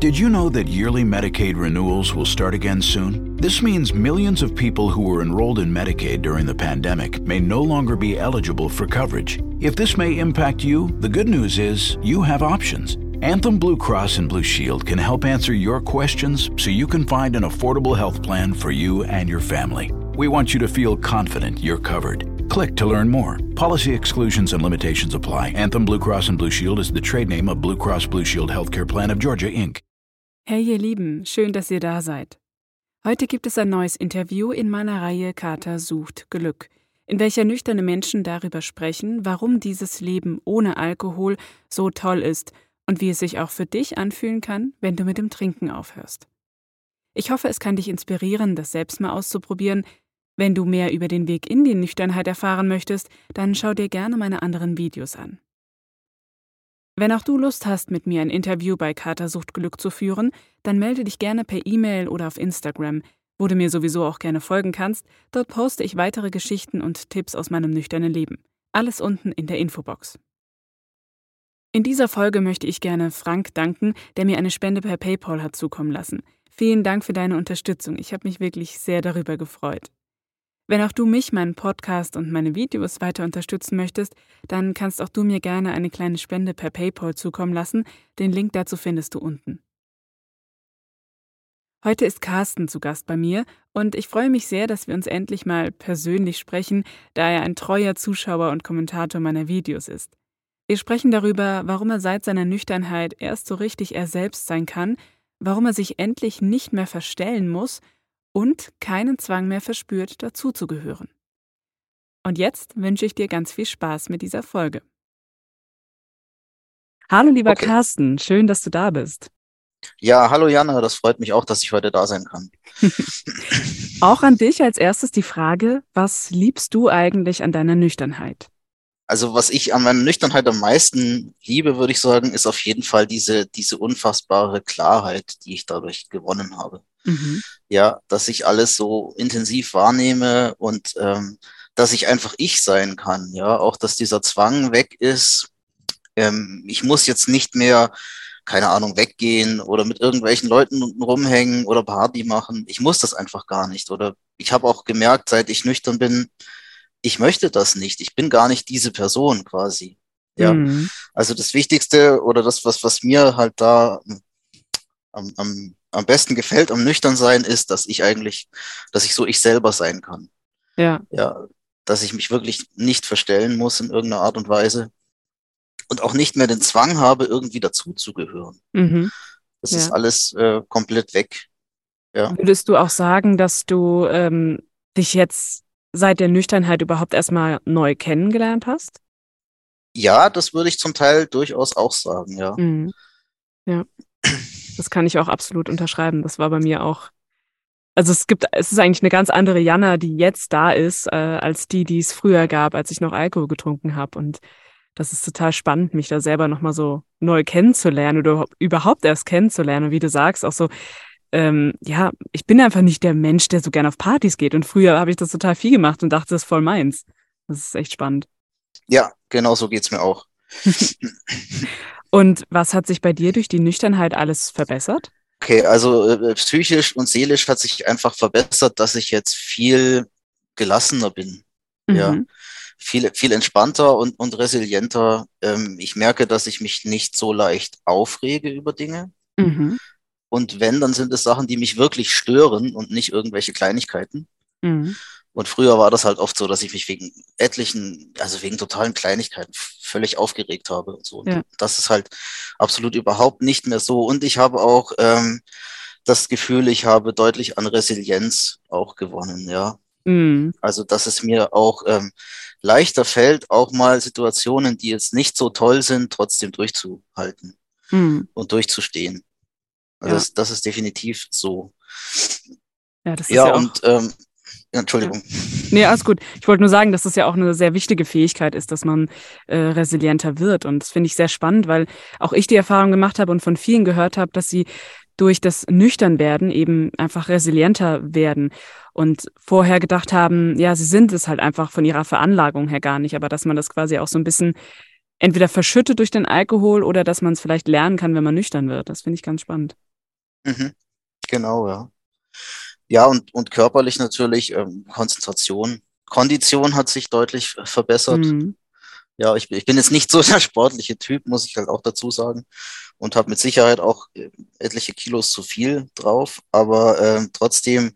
Did you know that yearly Medicaid renewals will start again soon? This means millions of people who were enrolled in Medicaid during the pandemic may no longer be eligible for coverage. If this may impact you, the good news is you have options. Anthem Blue Cross and Blue Shield can help answer your questions so you can find an affordable health plan for you and your family. We want you to feel confident you're covered. Click to learn more. Policy exclusions and limitations apply. Anthem Blue Cross and Blue Shield is the trade name of Blue Cross Blue Shield Healthcare Plan of Georgia, Inc. Hey ihr Lieben, schön, dass ihr da seid. Heute gibt es ein neues Interview in meiner Reihe Kater sucht Glück, in welcher nüchterne Menschen darüber sprechen, warum dieses Leben ohne Alkohol so toll ist und wie es sich auch für dich anfühlen kann, wenn du mit dem Trinken aufhörst. Ich hoffe, es kann dich inspirieren, das selbst mal auszuprobieren. Wenn du mehr über den Weg in die Nüchternheit erfahren möchtest, dann schau dir gerne meine anderen Videos an. Wenn auch du Lust hast, mit mir ein Interview bei Katersucht Glück zu führen, dann melde dich gerne per E-Mail oder auf Instagram, wo du mir sowieso auch gerne folgen kannst. Dort poste ich weitere Geschichten und Tipps aus meinem nüchternen Leben. Alles unten in der Infobox. In dieser Folge möchte ich gerne Frank danken, der mir eine Spende per PayPal hat zukommen lassen. Vielen Dank für deine Unterstützung. Ich habe mich wirklich sehr darüber gefreut. Wenn auch du mich, meinen Podcast und meine Videos weiter unterstützen möchtest, dann kannst auch du mir gerne eine kleine Spende per PayPal zukommen lassen. Den Link dazu findest du unten. Heute ist Carsten zu Gast bei mir und ich freue mich sehr, dass wir uns endlich mal persönlich sprechen, da er ein treuer Zuschauer und Kommentator meiner Videos ist. Wir sprechen darüber, warum er seit seiner Nüchternheit erst so richtig er selbst sein kann, warum er sich endlich nicht mehr verstellen muss und keinen Zwang mehr verspürt, dazuzugehören. Und jetzt wünsche ich dir ganz viel Spaß mit dieser Folge. Hallo lieber okay. Carsten, schön, dass du da bist. Ja, hallo Jana, das freut mich auch, dass ich heute da sein kann. auch an dich als erstes die Frage, was liebst du eigentlich an deiner Nüchternheit? Also was ich an meiner Nüchternheit am meisten liebe, würde ich sagen, ist auf jeden Fall diese, diese unfassbare Klarheit, die ich dadurch gewonnen habe. Mhm. Ja, dass ich alles so intensiv wahrnehme und ähm, dass ich einfach ich sein kann. Ja, auch dass dieser Zwang weg ist. Ähm, ich muss jetzt nicht mehr, keine Ahnung, weggehen oder mit irgendwelchen Leuten rumhängen oder Party machen. Ich muss das einfach gar nicht. Oder ich habe auch gemerkt, seit ich nüchtern bin, ich möchte das nicht. Ich bin gar nicht diese Person quasi. Ja, mhm. also das Wichtigste oder das, was, was mir halt da am, am am besten gefällt am Nüchternsein ist, dass ich eigentlich, dass ich so ich selber sein kann. Ja. Ja, dass ich mich wirklich nicht verstellen muss in irgendeiner Art und Weise und auch nicht mehr den Zwang habe, irgendwie dazuzugehören. Mhm. Das ja. ist alles äh, komplett weg. Ja. Würdest du auch sagen, dass du ähm, dich jetzt seit der Nüchternheit überhaupt erstmal neu kennengelernt hast? Ja, das würde ich zum Teil durchaus auch sagen, ja. Mhm. Ja. Das kann ich auch absolut unterschreiben. Das war bei mir auch. Also es gibt, es ist eigentlich eine ganz andere Jana, die jetzt da ist, äh, als die, die es früher gab, als ich noch Alkohol getrunken habe. Und das ist total spannend, mich da selber nochmal so neu kennenzulernen oder überhaupt erst kennenzulernen. Und wie du sagst, auch so, ähm, ja, ich bin einfach nicht der Mensch, der so gerne auf Partys geht. Und früher habe ich das total viel gemacht und dachte, das ist voll meins. Das ist echt spannend. Ja, genau so geht's mir auch. Und was hat sich bei dir durch die Nüchternheit alles verbessert? Okay, also äh, psychisch und seelisch hat sich einfach verbessert, dass ich jetzt viel gelassener bin. Mhm. Ja. Viel, viel entspannter und, und resilienter. Ähm, ich merke, dass ich mich nicht so leicht aufrege über Dinge. Mhm. Und wenn, dann sind es Sachen, die mich wirklich stören und nicht irgendwelche Kleinigkeiten. Mhm. Und früher war das halt oft so, dass ich mich wegen etlichen, also wegen totalen Kleinigkeiten völlig aufgeregt habe und so. Und ja. das ist halt absolut überhaupt nicht mehr so. Und ich habe auch ähm, das Gefühl, ich habe deutlich an Resilienz auch gewonnen, ja. Mhm. Also, dass es mir auch ähm, leichter fällt, auch mal Situationen, die jetzt nicht so toll sind, trotzdem durchzuhalten mhm. und durchzustehen. Also ja. das, das ist definitiv so. Ja, das ist ja, ja und ähm, Entschuldigung. Nee, alles gut. Ich wollte nur sagen, dass das ja auch eine sehr wichtige Fähigkeit ist, dass man äh, resilienter wird. Und das finde ich sehr spannend, weil auch ich die Erfahrung gemacht habe und von vielen gehört habe, dass sie durch das Nüchternwerden eben einfach resilienter werden und vorher gedacht haben, ja, sie sind es halt einfach von ihrer Veranlagung her gar nicht, aber dass man das quasi auch so ein bisschen entweder verschüttet durch den Alkohol oder dass man es vielleicht lernen kann, wenn man nüchtern wird. Das finde ich ganz spannend. Mhm. Genau, ja. Ja, und, und körperlich natürlich ähm, Konzentration. Kondition hat sich deutlich verbessert. Mhm. Ja, ich, ich bin jetzt nicht so der sportliche Typ, muss ich halt auch dazu sagen. Und habe mit Sicherheit auch äh, etliche Kilos zu viel drauf. Aber äh, trotzdem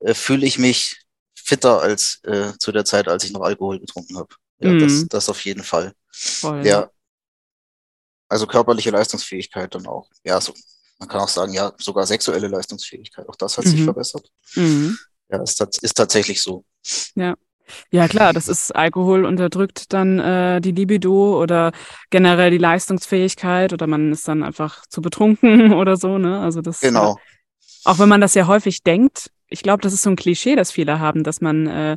äh, fühle ich mich fitter als äh, zu der Zeit, als ich noch Alkohol getrunken habe. Ja, mhm. das, das auf jeden Fall. Voll. Ja. Also körperliche Leistungsfähigkeit dann auch. Ja, so man kann auch sagen, ja, sogar sexuelle Leistungsfähigkeit, auch das hat mhm. sich verbessert. Mhm. Ja, ist, ist tatsächlich so. Ja. Ja, klar, das ist Alkohol unterdrückt dann äh, die Libido oder generell die Leistungsfähigkeit oder man ist dann einfach zu betrunken oder so, ne? Also das Genau. Äh, auch wenn man das ja häufig denkt, ich glaube, das ist so ein Klischee, das viele haben, dass man äh,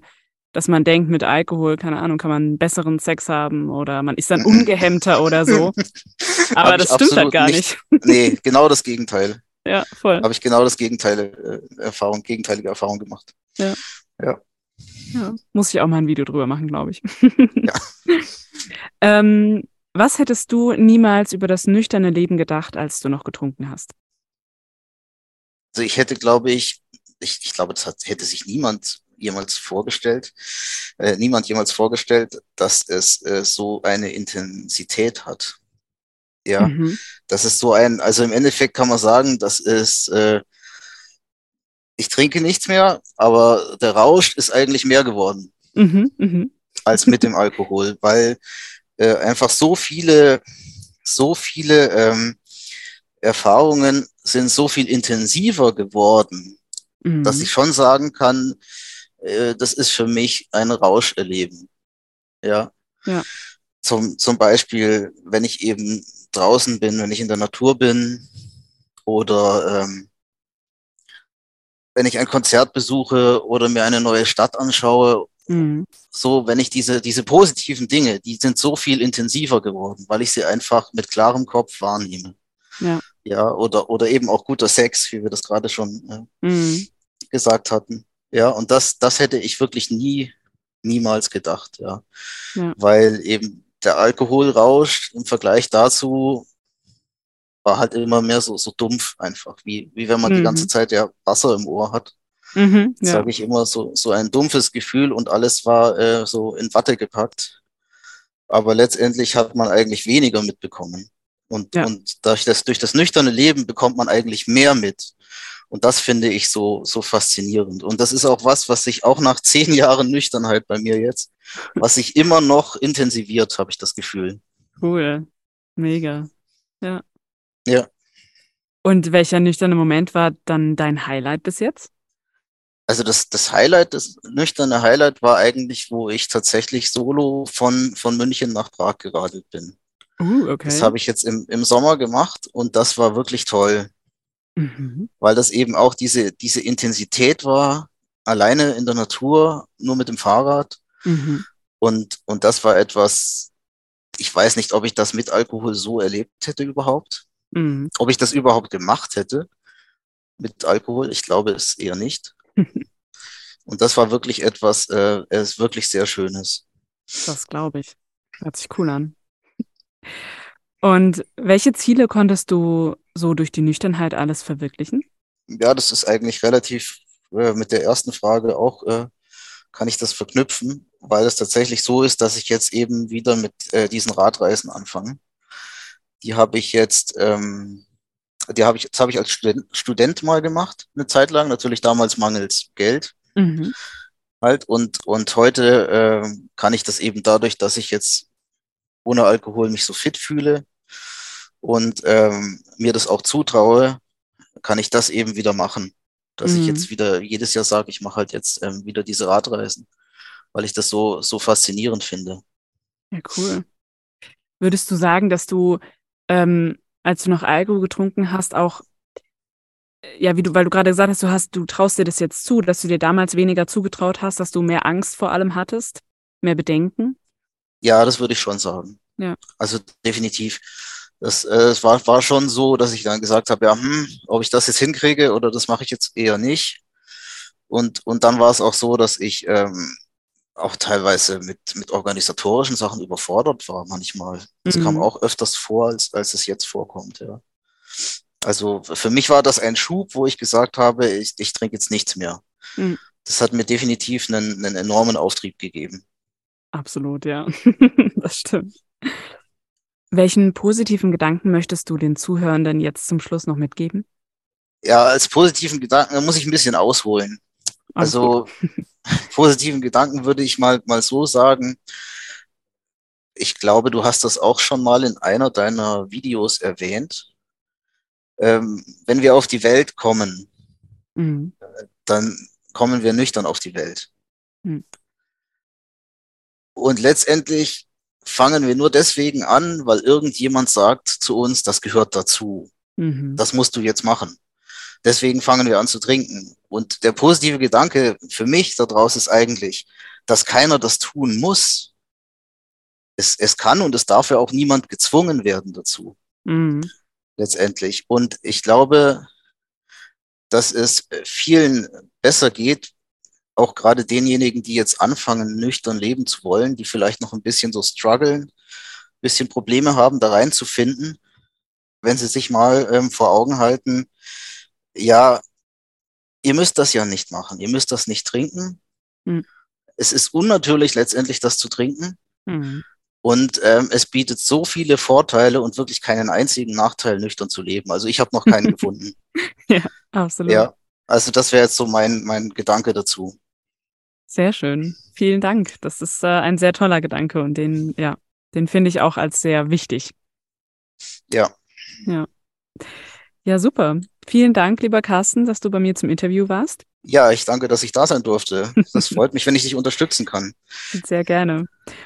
dass man denkt, mit Alkohol, keine Ahnung, kann man besseren Sex haben oder man ist dann ungehemmter oder so. Aber das stimmt halt gar nicht. nicht. Nee, genau das Gegenteil. Ja, voll. Habe ich genau das Gegenteil, äh, Erfahrung, gegenteilige Erfahrung gemacht. Ja. ja. Ja. Muss ich auch mal ein Video drüber machen, glaube ich. Ja. ähm, was hättest du niemals über das nüchterne Leben gedacht, als du noch getrunken hast? Also ich hätte, glaube ich, ich, ich glaube, das hat, hätte sich niemand jemals vorgestellt, äh, niemand jemals vorgestellt, dass es äh, so eine Intensität hat. Ja, mhm. das ist so ein, also im Endeffekt kann man sagen, das ist, äh, ich trinke nichts mehr, aber der Rausch ist eigentlich mehr geworden mhm, mh. als mit dem Alkohol, weil äh, einfach so viele, so viele ähm, Erfahrungen sind so viel intensiver geworden, mhm. dass ich schon sagen kann, äh, das ist für mich ein Rauscherleben. Ja. ja. Zum, zum Beispiel, wenn ich eben draußen bin, wenn ich in der Natur bin oder ähm, wenn ich ein Konzert besuche oder mir eine neue Stadt anschaue, mhm. so wenn ich diese, diese positiven Dinge, die sind so viel intensiver geworden, weil ich sie einfach mit klarem Kopf wahrnehme. Ja. Ja, oder, oder eben auch guter Sex, wie wir das gerade schon äh, mhm. gesagt hatten. Ja, und das, das hätte ich wirklich nie, niemals gedacht, ja. ja. Weil eben der Alkoholrausch im Vergleich dazu war halt immer mehr so, so dumpf einfach, wie, wie wenn man mhm. die ganze Zeit ja Wasser im Ohr hat. Mhm, ja. Sage ich immer so, so ein dumpfes Gefühl und alles war äh, so in Watte gepackt. Aber letztendlich hat man eigentlich weniger mitbekommen. Und, ja. und durch, das, durch das nüchterne Leben bekommt man eigentlich mehr mit. Und das finde ich so, so faszinierend. Und das ist auch was, was sich auch nach zehn Jahren Nüchternheit bei mir jetzt, was sich immer noch intensiviert, habe ich das Gefühl. Cool. Mega. Ja. Ja. Und welcher nüchterne Moment war dann dein Highlight bis jetzt? Also das, das Highlight, das nüchterne Highlight war eigentlich, wo ich tatsächlich solo von, von München nach Prag geradelt bin. Uh, okay. Das habe ich jetzt im, im Sommer gemacht und das war wirklich toll. Mhm. Weil das eben auch diese, diese Intensität war, alleine in der Natur, nur mit dem Fahrrad. Mhm. Und, und das war etwas, ich weiß nicht, ob ich das mit Alkohol so erlebt hätte überhaupt. Mhm. Ob ich das überhaupt gemacht hätte mit Alkohol. Ich glaube es eher nicht. und das war wirklich etwas, äh, es ist wirklich sehr Schönes. Das glaube ich. Hört sich cool an. Und welche Ziele konntest du so durch die Nüchternheit alles verwirklichen? Ja, das ist eigentlich relativ äh, mit der ersten Frage auch, äh, kann ich das verknüpfen, weil es tatsächlich so ist, dass ich jetzt eben wieder mit äh, diesen Radreisen anfange. Die habe ich jetzt, ähm, die habe ich, das habe ich als Student, Student mal gemacht, eine Zeit lang, natürlich damals mangels Geld. Mhm. Halt, und, und heute äh, kann ich das eben dadurch, dass ich jetzt ohne Alkohol mich so fit fühle, und ähm, mir das auch zutraue, kann ich das eben wieder machen. Dass mhm. ich jetzt wieder jedes Jahr sage, ich mache halt jetzt ähm, wieder diese Radreisen, weil ich das so, so faszinierend finde. Ja, cool. Würdest du sagen, dass du, ähm, als du noch Alkohol getrunken hast, auch, ja, wie du, weil du gerade gesagt hast, du hast, du traust dir das jetzt zu, dass du dir damals weniger zugetraut hast, dass du mehr Angst vor allem hattest, mehr Bedenken? Ja, das würde ich schon sagen. Ja. Also definitiv das, äh, es war, war schon so, dass ich dann gesagt habe, ja, hm, ob ich das jetzt hinkriege oder das mache ich jetzt eher nicht. Und, und dann war es auch so, dass ich ähm, auch teilweise mit, mit organisatorischen Sachen überfordert war manchmal. Das mhm. kam auch öfters vor, als, als es jetzt vorkommt, ja. Also für mich war das ein Schub, wo ich gesagt habe, ich, ich trinke jetzt nichts mehr. Mhm. Das hat mir definitiv einen, einen enormen Auftrieb gegeben. Absolut, ja. das stimmt. Welchen positiven Gedanken möchtest du den Zuhörenden jetzt zum Schluss noch mitgeben? Ja, als positiven Gedanken, da muss ich ein bisschen ausholen. Also positiven Gedanken würde ich mal, mal so sagen. Ich glaube, du hast das auch schon mal in einer deiner Videos erwähnt. Ähm, wenn wir auf die Welt kommen, mhm. dann kommen wir nüchtern auf die Welt. Mhm. Und letztendlich fangen wir nur deswegen an, weil irgendjemand sagt zu uns, das gehört dazu. Mhm. Das musst du jetzt machen. Deswegen fangen wir an zu trinken. Und der positive Gedanke für mich daraus ist eigentlich, dass keiner das tun muss. Es, es kann und es darf ja auch niemand gezwungen werden dazu. Mhm. Letztendlich. Und ich glaube, dass es vielen besser geht, auch gerade denjenigen, die jetzt anfangen, nüchtern leben zu wollen, die vielleicht noch ein bisschen so strugglen, ein bisschen Probleme haben, da reinzufinden, wenn sie sich mal ähm, vor Augen halten, ja, ihr müsst das ja nicht machen, ihr müsst das nicht trinken. Mhm. Es ist unnatürlich letztendlich, das zu trinken. Mhm. Und ähm, es bietet so viele Vorteile und wirklich keinen einzigen Nachteil, nüchtern zu leben. Also ich habe noch keinen gefunden. Ja, absolut. Ja, also das wäre jetzt so mein, mein Gedanke dazu. Sehr schön. Vielen Dank. Das ist äh, ein sehr toller Gedanke und den, ja, den finde ich auch als sehr wichtig. Ja. Ja. Ja, super. Vielen Dank, lieber Carsten, dass du bei mir zum Interview warst. Ja, ich danke, dass ich da sein durfte. Das freut mich, wenn ich dich unterstützen kann. Sehr gerne.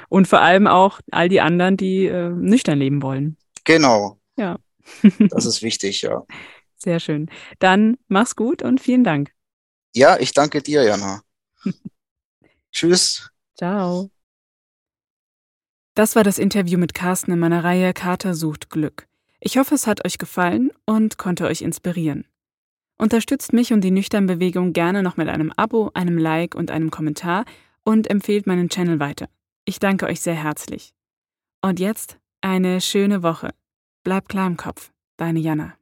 Und vor allem auch all die anderen, die äh, nüchtern leben wollen. Genau. Ja. das ist wichtig, ja. Sehr schön. Dann mach's gut und vielen Dank. Ja, ich danke dir, Jana. Tschüss. Ciao. Das war das Interview mit Carsten in meiner Reihe Kater sucht Glück. Ich hoffe, es hat euch gefallen und konnte euch inspirieren. Unterstützt mich und die Nüchtern-Bewegung gerne noch mit einem Abo, einem Like und einem Kommentar und empfehlt meinen Channel weiter. Ich danke euch sehr herzlich. Und jetzt eine schöne Woche. Bleibt klar im Kopf. Deine Jana.